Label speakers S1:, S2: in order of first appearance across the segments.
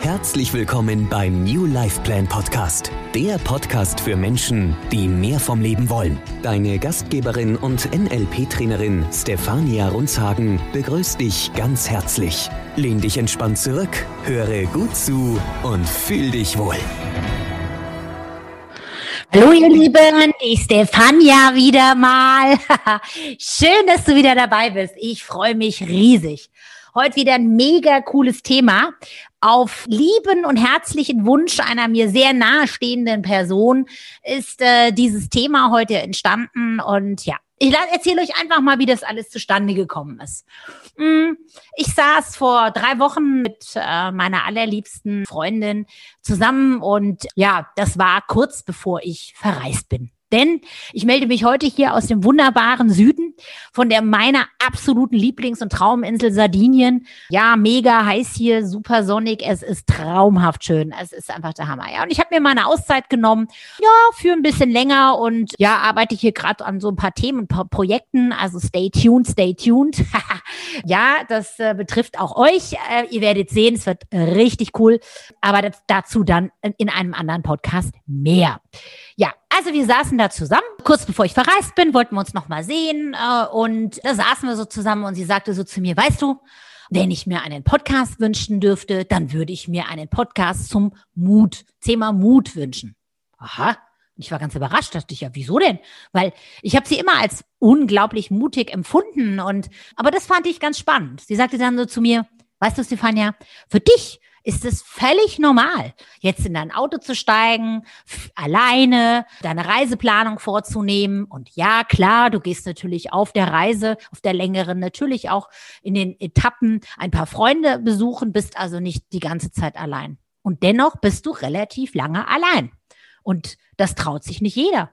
S1: Herzlich willkommen beim New Life Plan Podcast, der Podcast für Menschen, die mehr vom Leben wollen. Deine Gastgeberin und NLP-Trainerin Stefania Runzhagen begrüßt dich ganz herzlich. Lehn dich entspannt zurück, höre gut zu und fühl dich wohl.
S2: Hallo ihr Lieben, die Stefania wieder mal. Schön, dass du wieder dabei bist. Ich freue mich riesig. Heute wieder ein mega cooles Thema. Auf lieben und herzlichen Wunsch einer mir sehr nahestehenden Person ist äh, dieses Thema heute entstanden. Und ja, ich erzähle euch einfach mal, wie das alles zustande gekommen ist. Hm, ich saß vor drei Wochen mit äh, meiner allerliebsten Freundin zusammen und ja, das war kurz bevor ich verreist bin. Denn ich melde mich heute hier aus dem wunderbaren Süden von der meiner absoluten Lieblings- und Trauminsel Sardinien. Ja, mega heiß hier, super sonnig. Es ist traumhaft schön. Es ist einfach der Hammer. Ja, und ich habe mir mal eine Auszeit genommen. Ja, für ein bisschen länger und ja, arbeite hier gerade an so ein paar Themen und paar Projekten. Also stay tuned, stay tuned. ja, das äh, betrifft auch euch. Äh, ihr werdet sehen, es wird richtig cool. Aber dazu dann in einem anderen Podcast mehr. Ja, also wir saßen da zusammen. Kurz bevor ich verreist bin, wollten wir uns noch mal sehen. Äh, und da saßen wir so zusammen und sie sagte so zu mir, weißt du, wenn ich mir einen Podcast wünschen dürfte, dann würde ich mir einen Podcast zum Mut, Thema Mut wünschen. Aha. Ich war ganz überrascht, dachte ich, ja, wieso denn? Weil ich habe sie immer als unglaublich mutig empfunden und aber das fand ich ganz spannend. Sie sagte dann so zu mir, weißt du, Stefania, für dich ist es völlig normal, jetzt in dein Auto zu steigen, alleine deine Reiseplanung vorzunehmen. Und ja, klar, du gehst natürlich auf der Reise, auf der längeren, natürlich auch in den Etappen ein paar Freunde besuchen, bist also nicht die ganze Zeit allein. Und dennoch bist du relativ lange allein. Und das traut sich nicht jeder.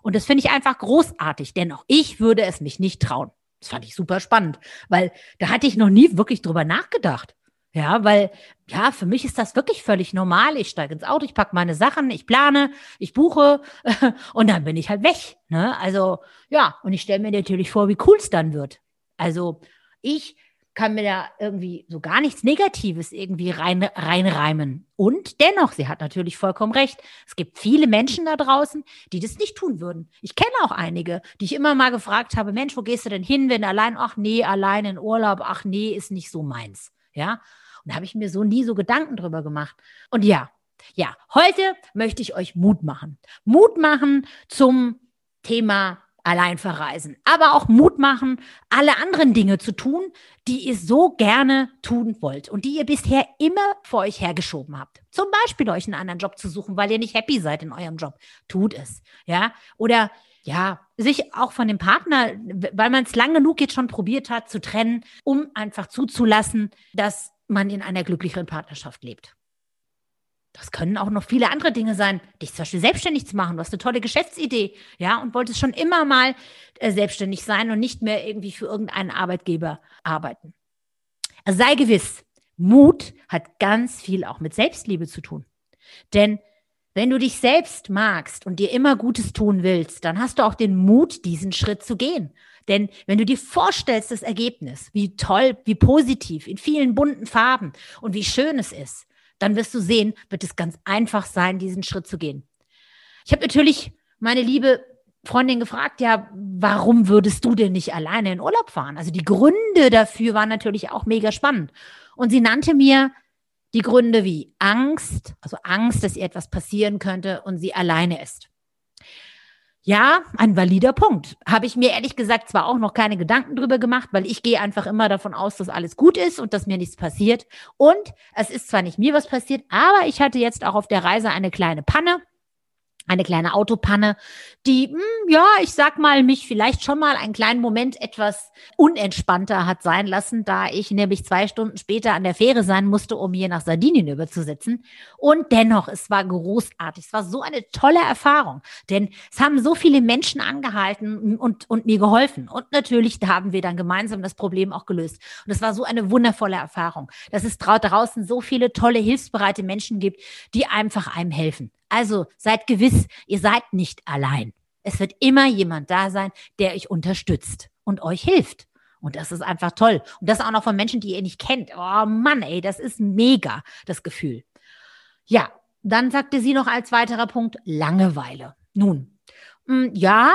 S2: Und das finde ich einfach großartig, denn auch ich würde es mich nicht trauen. Das fand ich super spannend, weil da hatte ich noch nie wirklich drüber nachgedacht. Ja, weil, ja, für mich ist das wirklich völlig normal. Ich steige ins Auto, ich packe meine Sachen, ich plane, ich buche und dann bin ich halt weg. Ne? Also, ja, und ich stelle mir natürlich vor, wie cool es dann wird. Also, ich kann mir da irgendwie so gar nichts Negatives irgendwie rein, reinreimen. Und dennoch, sie hat natürlich vollkommen recht. Es gibt viele Menschen da draußen, die das nicht tun würden. Ich kenne auch einige, die ich immer mal gefragt habe, Mensch, wo gehst du denn hin, wenn allein, ach nee, allein in Urlaub, ach nee, ist nicht so meins. Ja, da habe ich mir so nie so Gedanken drüber gemacht. Und ja, ja, heute möchte ich euch Mut machen. Mut machen zum Thema allein verreisen, aber auch Mut machen, alle anderen Dinge zu tun, die ihr so gerne tun wollt und die ihr bisher immer vor euch hergeschoben habt. Zum Beispiel euch einen anderen Job zu suchen, weil ihr nicht happy seid in eurem Job. Tut es. Ja. Oder ja, sich auch von dem Partner, weil man es lang genug jetzt schon probiert hat, zu trennen, um einfach zuzulassen, dass man in einer glücklicheren Partnerschaft lebt. Das können auch noch viele andere Dinge sein, dich zum Beispiel selbstständig zu machen. Du hast eine tolle Geschäftsidee, ja, und wolltest schon immer mal äh, selbstständig sein und nicht mehr irgendwie für irgendeinen Arbeitgeber arbeiten. Also sei gewiss, Mut hat ganz viel auch mit Selbstliebe zu tun. Denn wenn du dich selbst magst und dir immer Gutes tun willst, dann hast du auch den Mut, diesen Schritt zu gehen. Denn wenn du dir vorstellst, das Ergebnis, wie toll, wie positiv, in vielen bunten Farben und wie schön es ist, dann wirst du sehen, wird es ganz einfach sein, diesen Schritt zu gehen. Ich habe natürlich meine liebe Freundin gefragt, ja, warum würdest du denn nicht alleine in Urlaub fahren? Also die Gründe dafür waren natürlich auch mega spannend. Und sie nannte mir die Gründe wie Angst, also Angst, dass ihr etwas passieren könnte und sie alleine ist. Ja, ein valider Punkt. Habe ich mir ehrlich gesagt zwar auch noch keine Gedanken drüber gemacht, weil ich gehe einfach immer davon aus, dass alles gut ist und dass mir nichts passiert. Und es ist zwar nicht mir was passiert, aber ich hatte jetzt auch auf der Reise eine kleine Panne. Eine kleine Autopanne, die, hm, ja, ich sag mal, mich vielleicht schon mal einen kleinen Moment etwas unentspannter hat sein lassen, da ich nämlich zwei Stunden später an der Fähre sein musste, um hier nach Sardinien überzusetzen. Und dennoch, es war großartig. Es war so eine tolle Erfahrung, denn es haben so viele Menschen angehalten und, und mir geholfen. Und natürlich haben wir dann gemeinsam das Problem auch gelöst. Und es war so eine wundervolle Erfahrung, dass es draußen so viele tolle, hilfsbereite Menschen gibt, die einfach einem helfen. Also seid gewiss, ihr seid nicht allein. Es wird immer jemand da sein, der euch unterstützt und euch hilft. Und das ist einfach toll. Und das auch noch von Menschen, die ihr nicht kennt. Oh Mann, ey, das ist mega, das Gefühl. Ja, dann sagte sie noch als weiterer Punkt Langeweile. Nun, mm, ja,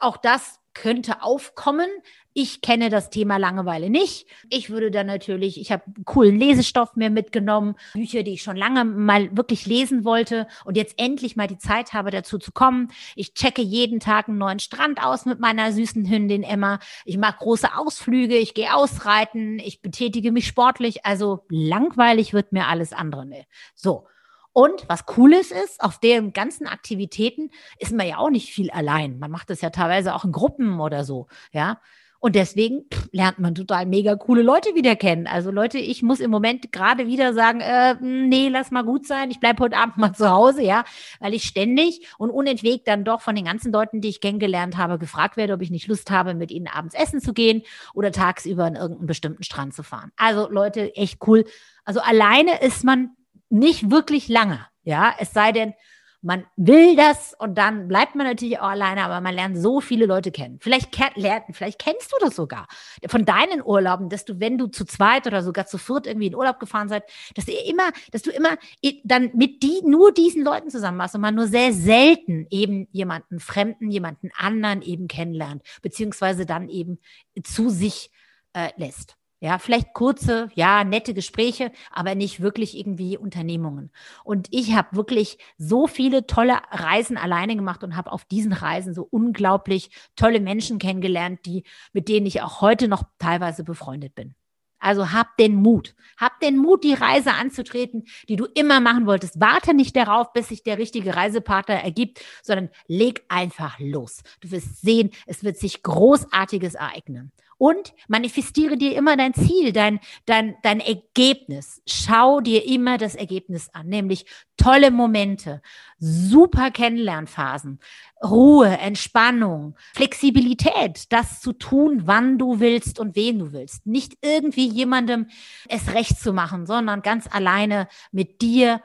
S2: auch das könnte aufkommen. Ich kenne das Thema Langeweile nicht. Ich würde dann natürlich, ich habe coolen Lesestoff mir mitgenommen, Bücher, die ich schon lange mal wirklich lesen wollte und jetzt endlich mal die Zeit habe, dazu zu kommen. Ich checke jeden Tag einen neuen Strand aus mit meiner süßen Hündin Emma. Ich mache große Ausflüge, ich gehe ausreiten, ich betätige mich sportlich. Also langweilig wird mir alles andere. Ne. So. Und was Cooles ist, auf den ganzen Aktivitäten ist man ja auch nicht viel allein. Man macht das ja teilweise auch in Gruppen oder so, ja. Und deswegen pff, lernt man total mega coole Leute wieder kennen. Also Leute, ich muss im Moment gerade wieder sagen, äh, nee, lass mal gut sein, ich bleibe heute Abend mal zu Hause, ja, weil ich ständig und unentwegt dann doch von den ganzen Leuten, die ich kennengelernt habe, gefragt werde, ob ich nicht Lust habe, mit ihnen abends essen zu gehen oder tagsüber an irgendeinen bestimmten Strand zu fahren. Also Leute, echt cool. Also alleine ist man nicht wirklich lange. Ja, es sei denn, man will das und dann bleibt man natürlich auch alleine, aber man lernt so viele Leute kennen. Vielleicht, lernt, vielleicht kennst du das sogar von deinen Urlauben, dass du, wenn du zu zweit oder sogar zu viert irgendwie in Urlaub gefahren seid, dass ihr immer, dass du immer dann mit die, nur diesen Leuten zusammen warst und man nur sehr selten eben jemanden Fremden, jemanden anderen eben kennenlernt, beziehungsweise dann eben zu sich äh, lässt. Ja, vielleicht kurze, ja, nette Gespräche, aber nicht wirklich irgendwie Unternehmungen. Und ich habe wirklich so viele tolle Reisen alleine gemacht und habe auf diesen Reisen so unglaublich tolle Menschen kennengelernt, die, mit denen ich auch heute noch teilweise befreundet bin. Also hab den Mut. Hab den Mut, die Reise anzutreten, die du immer machen wolltest. Warte nicht darauf, bis sich der richtige Reisepartner ergibt, sondern leg einfach los. Du wirst sehen, es wird sich Großartiges ereignen und manifestiere dir immer dein Ziel, dein, dein, dein Ergebnis. Schau dir immer das Ergebnis an, nämlich tolle Momente, super Kennenlernphasen, Ruhe, Entspannung, Flexibilität, das zu tun, wann du willst und wen du willst. Nicht irgendwie jemandem es recht zu machen, sondern ganz alleine mit dir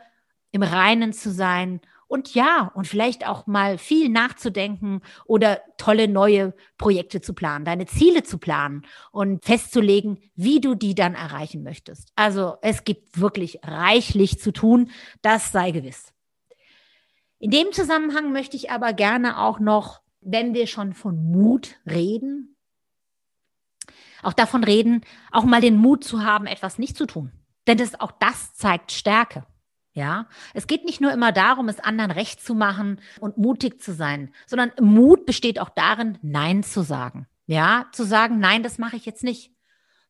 S2: im Reinen zu sein und ja, und vielleicht auch mal viel nachzudenken oder tolle neue Projekte zu planen, deine Ziele zu planen und festzulegen, wie du die dann erreichen möchtest. Also es gibt wirklich reichlich zu tun, das sei gewiss. In dem Zusammenhang möchte ich aber gerne auch noch, wenn wir schon von Mut reden, auch davon reden, auch mal den Mut zu haben, etwas nicht zu tun. Denn das, auch das zeigt Stärke. Ja, es geht nicht nur immer darum, es anderen recht zu machen und mutig zu sein, sondern Mut besteht auch darin, Nein zu sagen. Ja, zu sagen, nein, das mache ich jetzt nicht.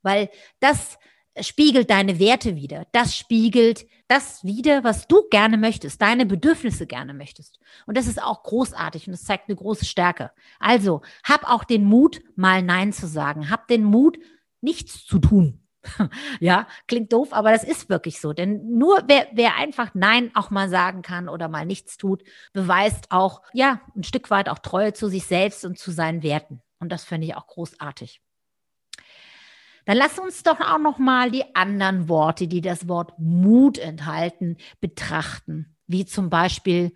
S2: Weil das spiegelt deine Werte wieder. Das spiegelt das wieder, was du gerne möchtest, deine Bedürfnisse gerne möchtest. Und das ist auch großartig und es zeigt eine große Stärke. Also, hab auch den Mut, mal Nein zu sagen. Hab den Mut, nichts zu tun. Ja, klingt doof, aber das ist wirklich so. Denn nur wer, wer einfach Nein auch mal sagen kann oder mal nichts tut, beweist auch, ja, ein Stück weit auch Treue zu sich selbst und zu seinen Werten. Und das finde ich auch großartig. Dann lass uns doch auch noch mal die anderen Worte, die das Wort Mut enthalten, betrachten, wie zum Beispiel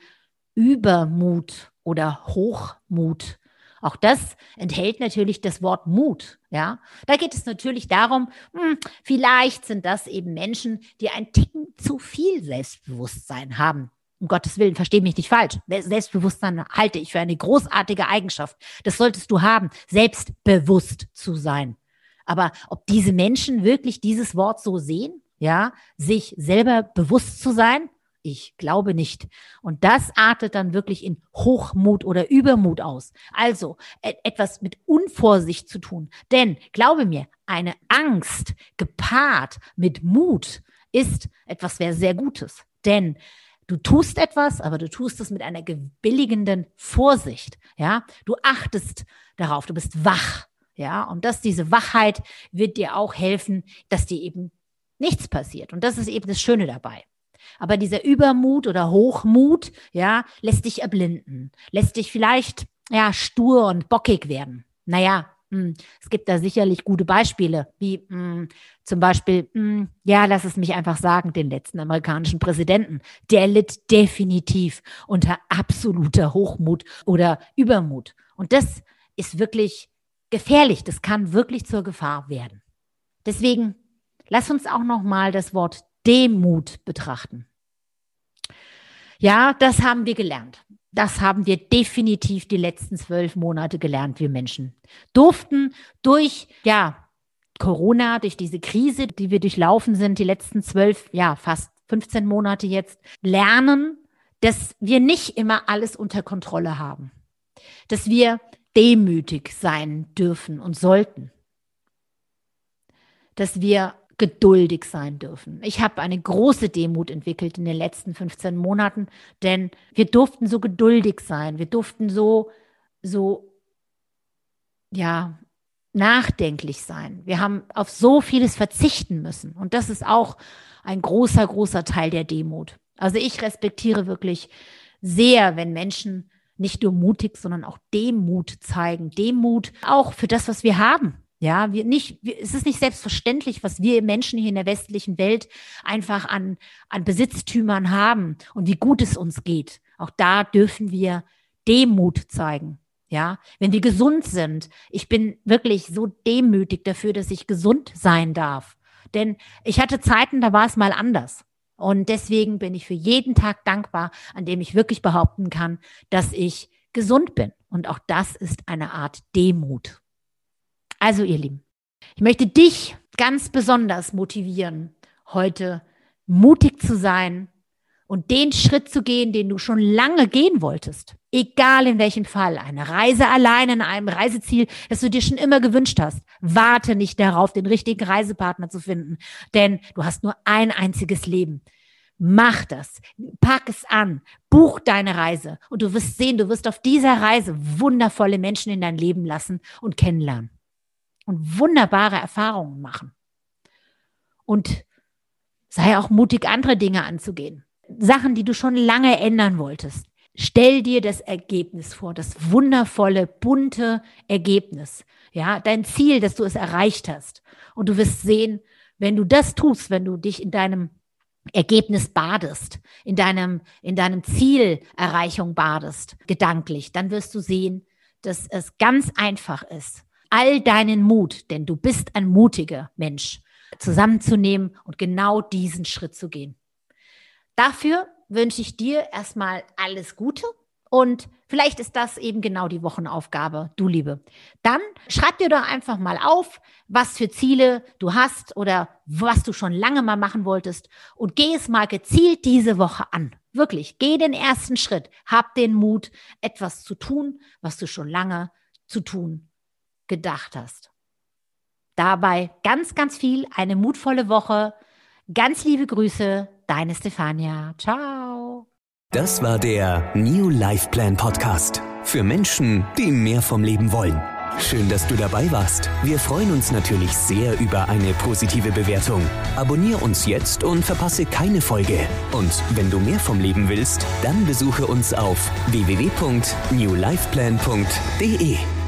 S2: Übermut oder Hochmut auch das enthält natürlich das Wort Mut. Ja, da geht es natürlich darum, hm, vielleicht sind das eben Menschen, die ein Ticken zu viel Selbstbewusstsein haben. Um Gottes Willen, verstehe mich nicht falsch. Selbstbewusstsein halte ich für eine großartige Eigenschaft. Das solltest du haben, selbstbewusst zu sein. Aber ob diese Menschen wirklich dieses Wort so sehen, ja, sich selber bewusst zu sein, ich glaube nicht. Und das artet dann wirklich in Hochmut oder Übermut aus. Also et etwas mit Unvorsicht zu tun. Denn glaube mir, eine Angst gepaart mit Mut ist etwas sehr, sehr Gutes. Denn Du tust etwas, aber du tust es mit einer gebilligenden Vorsicht. Ja, du achtest darauf, du bist wach. Ja, und dass diese Wachheit wird dir auch helfen, dass dir eben nichts passiert. Und das ist eben das Schöne dabei. Aber dieser Übermut oder Hochmut, ja, lässt dich erblinden, lässt dich vielleicht, ja, stur und bockig werden. Naja, hm, es gibt da sicherlich gute Beispiele, wie hm, zum Beispiel, hm, ja, lass es mich einfach sagen, den letzten amerikanischen Präsidenten. Der litt definitiv unter absoluter Hochmut oder Übermut. Und das ist wirklich gefährlich. Das kann wirklich zur Gefahr werden. Deswegen lass uns auch noch mal das Wort Demut betrachten. Ja, das haben wir gelernt. Das haben wir definitiv die letzten zwölf Monate gelernt, wir Menschen. Durften durch, ja, Corona, durch diese Krise, die wir durchlaufen sind, die letzten zwölf, ja, fast 15 Monate jetzt, lernen, dass wir nicht immer alles unter Kontrolle haben. Dass wir demütig sein dürfen und sollten. Dass wir geduldig sein dürfen. Ich habe eine große Demut entwickelt in den letzten 15 Monaten, denn wir durften so geduldig sein. Wir durften so, so, ja, nachdenklich sein. Wir haben auf so vieles verzichten müssen. Und das ist auch ein großer, großer Teil der Demut. Also ich respektiere wirklich sehr, wenn Menschen nicht nur mutig, sondern auch Demut zeigen. Demut auch für das, was wir haben. Ja, wir nicht, wir, es ist nicht selbstverständlich, was wir Menschen hier in der westlichen Welt einfach an, an Besitztümern haben und wie gut es uns geht. Auch da dürfen wir Demut zeigen. Ja, wenn wir gesund sind. Ich bin wirklich so demütig dafür, dass ich gesund sein darf. Denn ich hatte Zeiten, da war es mal anders. Und deswegen bin ich für jeden Tag dankbar, an dem ich wirklich behaupten kann, dass ich gesund bin. Und auch das ist eine Art Demut. Also ihr Lieben, ich möchte dich ganz besonders motivieren, heute mutig zu sein und den Schritt zu gehen, den du schon lange gehen wolltest. Egal in welchem Fall. Eine Reise allein in einem Reiseziel, das du dir schon immer gewünscht hast. Warte nicht darauf, den richtigen Reisepartner zu finden, denn du hast nur ein einziges Leben. Mach das, pack es an, buch deine Reise und du wirst sehen, du wirst auf dieser Reise wundervolle Menschen in dein Leben lassen und kennenlernen und wunderbare Erfahrungen machen. Und sei auch mutig, andere Dinge anzugehen. Sachen, die du schon lange ändern wolltest. Stell dir das Ergebnis vor, das wundervolle, bunte Ergebnis. Ja, dein Ziel, dass du es erreicht hast. Und du wirst sehen, wenn du das tust, wenn du dich in deinem Ergebnis badest, in deinem, in deinem Zielerreichung badest, gedanklich, dann wirst du sehen, dass es ganz einfach ist, all deinen Mut, denn du bist ein mutiger Mensch, zusammenzunehmen und genau diesen Schritt zu gehen. Dafür wünsche ich dir erstmal alles Gute und vielleicht ist das eben genau die Wochenaufgabe, du Liebe. Dann schreib dir doch einfach mal auf, was für Ziele du hast oder was du schon lange mal machen wolltest und geh es mal gezielt diese Woche an. Wirklich, geh den ersten Schritt. Hab den Mut, etwas zu tun, was du schon lange zu tun gedacht hast. Dabei ganz, ganz viel, eine mutvolle Woche. Ganz liebe Grüße, deine Stefania. Ciao.
S1: Das war der New Life Plan Podcast für Menschen, die mehr vom Leben wollen. Schön, dass du dabei warst. Wir freuen uns natürlich sehr über eine positive Bewertung. Abonnier uns jetzt und verpasse keine Folge. Und wenn du mehr vom Leben willst, dann besuche uns auf www.newlifeplan.de.